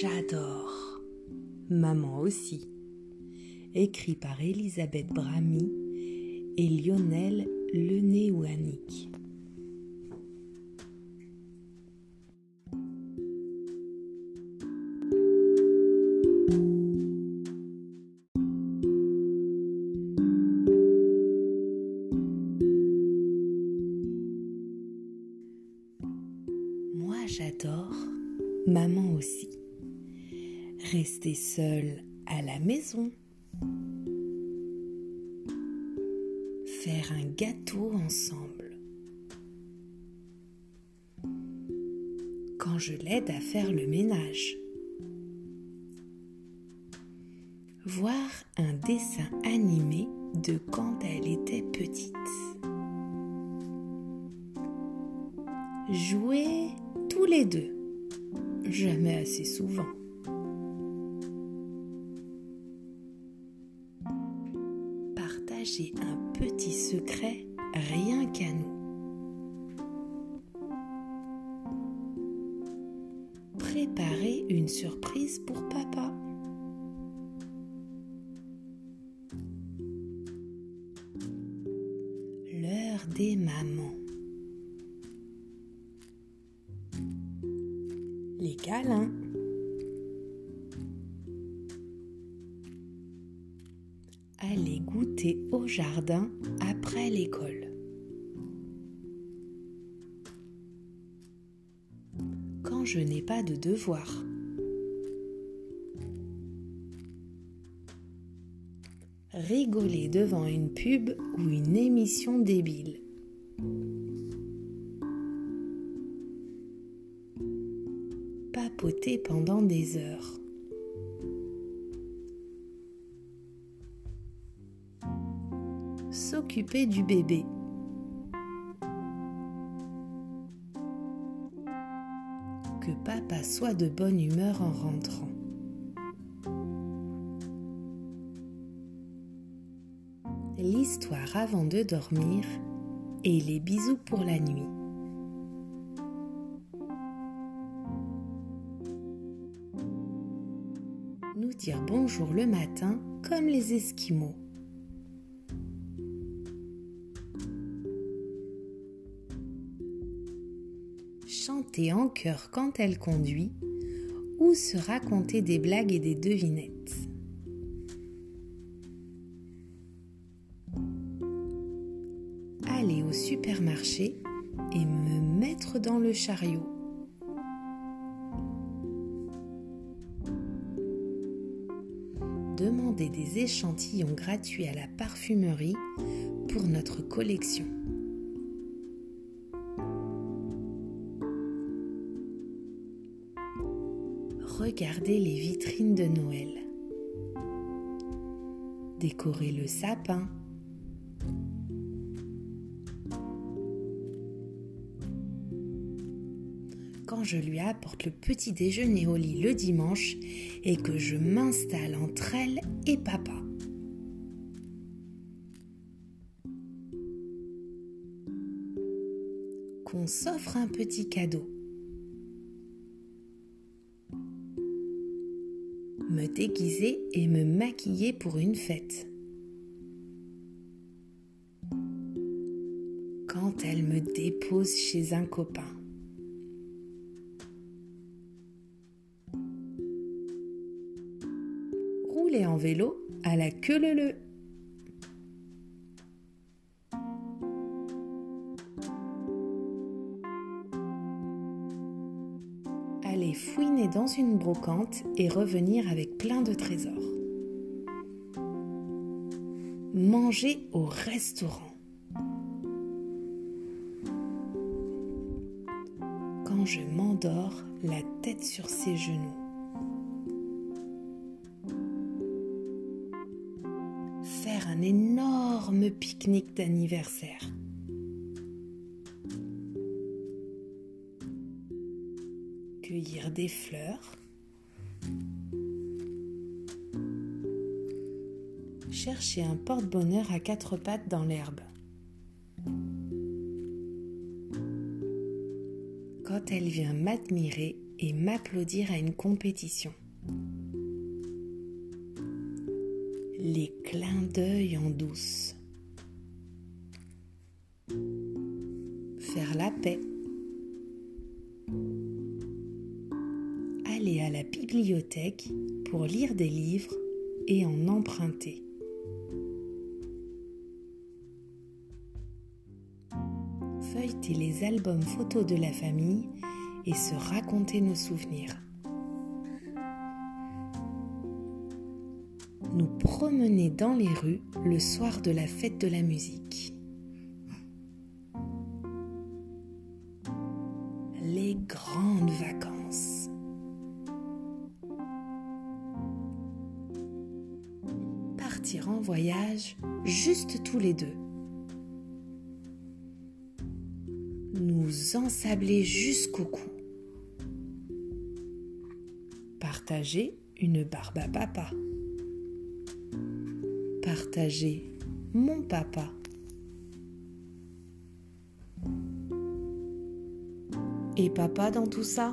j'adore. Maman aussi. Écrit par Elisabeth Bramy et Lionel Lenéouanic. Moi j'adore, maman aussi. Rester seule à la maison. Faire un gâteau ensemble. Quand je l'aide à faire le ménage. Voir un dessin animé de quand elle était petite. Jouer tous les deux, jamais assez souvent. Un petit secret rien qu'à nous. Préparer une surprise pour papa. L'heure des mamans. les câlins. Au jardin après l'école. Quand je n'ai pas de devoir. Rigoler devant une pub ou une émission débile. papoter pendant des heures. Du bébé. Que papa soit de bonne humeur en rentrant. L'histoire avant de dormir et les bisous pour la nuit. nous dire bonjour le matin comme les Esquimaux. En chœur quand elle conduit ou se raconter des blagues et des devinettes. Aller au supermarché et me mettre dans le chariot. demander des échantillons gratuits à la parfumerie pour notre collection. Regardez les vitrines de Noël. Décorer le sapin. quand je lui apporte le petit déjeuner au lit le dimanche et que je m'installe entre elle et papa. Qu'on s'offre un petit cadeau. Déguiser et me maquiller pour une fête. Quand elle me dépose chez un copain. rouler en vélo à la queue leu Aller fouiner dans une brocante et revenir avec plein de trésors. Manger au restaurant. Quand je m'endors la tête sur ses genoux. faire un énorme pique-nique d'anniversaire. Des fleurs. Chercher un porte-bonheur à quatre pattes dans l'herbe. Quand elle vient m'admirer et m'applaudir à une compétition. Les clins d'œil en douce. Faire la paix. À la bibliothèque pour lire des livres et en emprunter. Feuilleter les albums photos de la famille et se raconter nos souvenirs. Nous promener dans les rues le soir de la fête de la musique. Les grandes vacances. En voyage juste tous les deux. Nous ensabler jusqu'au cou. Partager une barbe à papa. Partager mon papa. Et papa dans tout ça?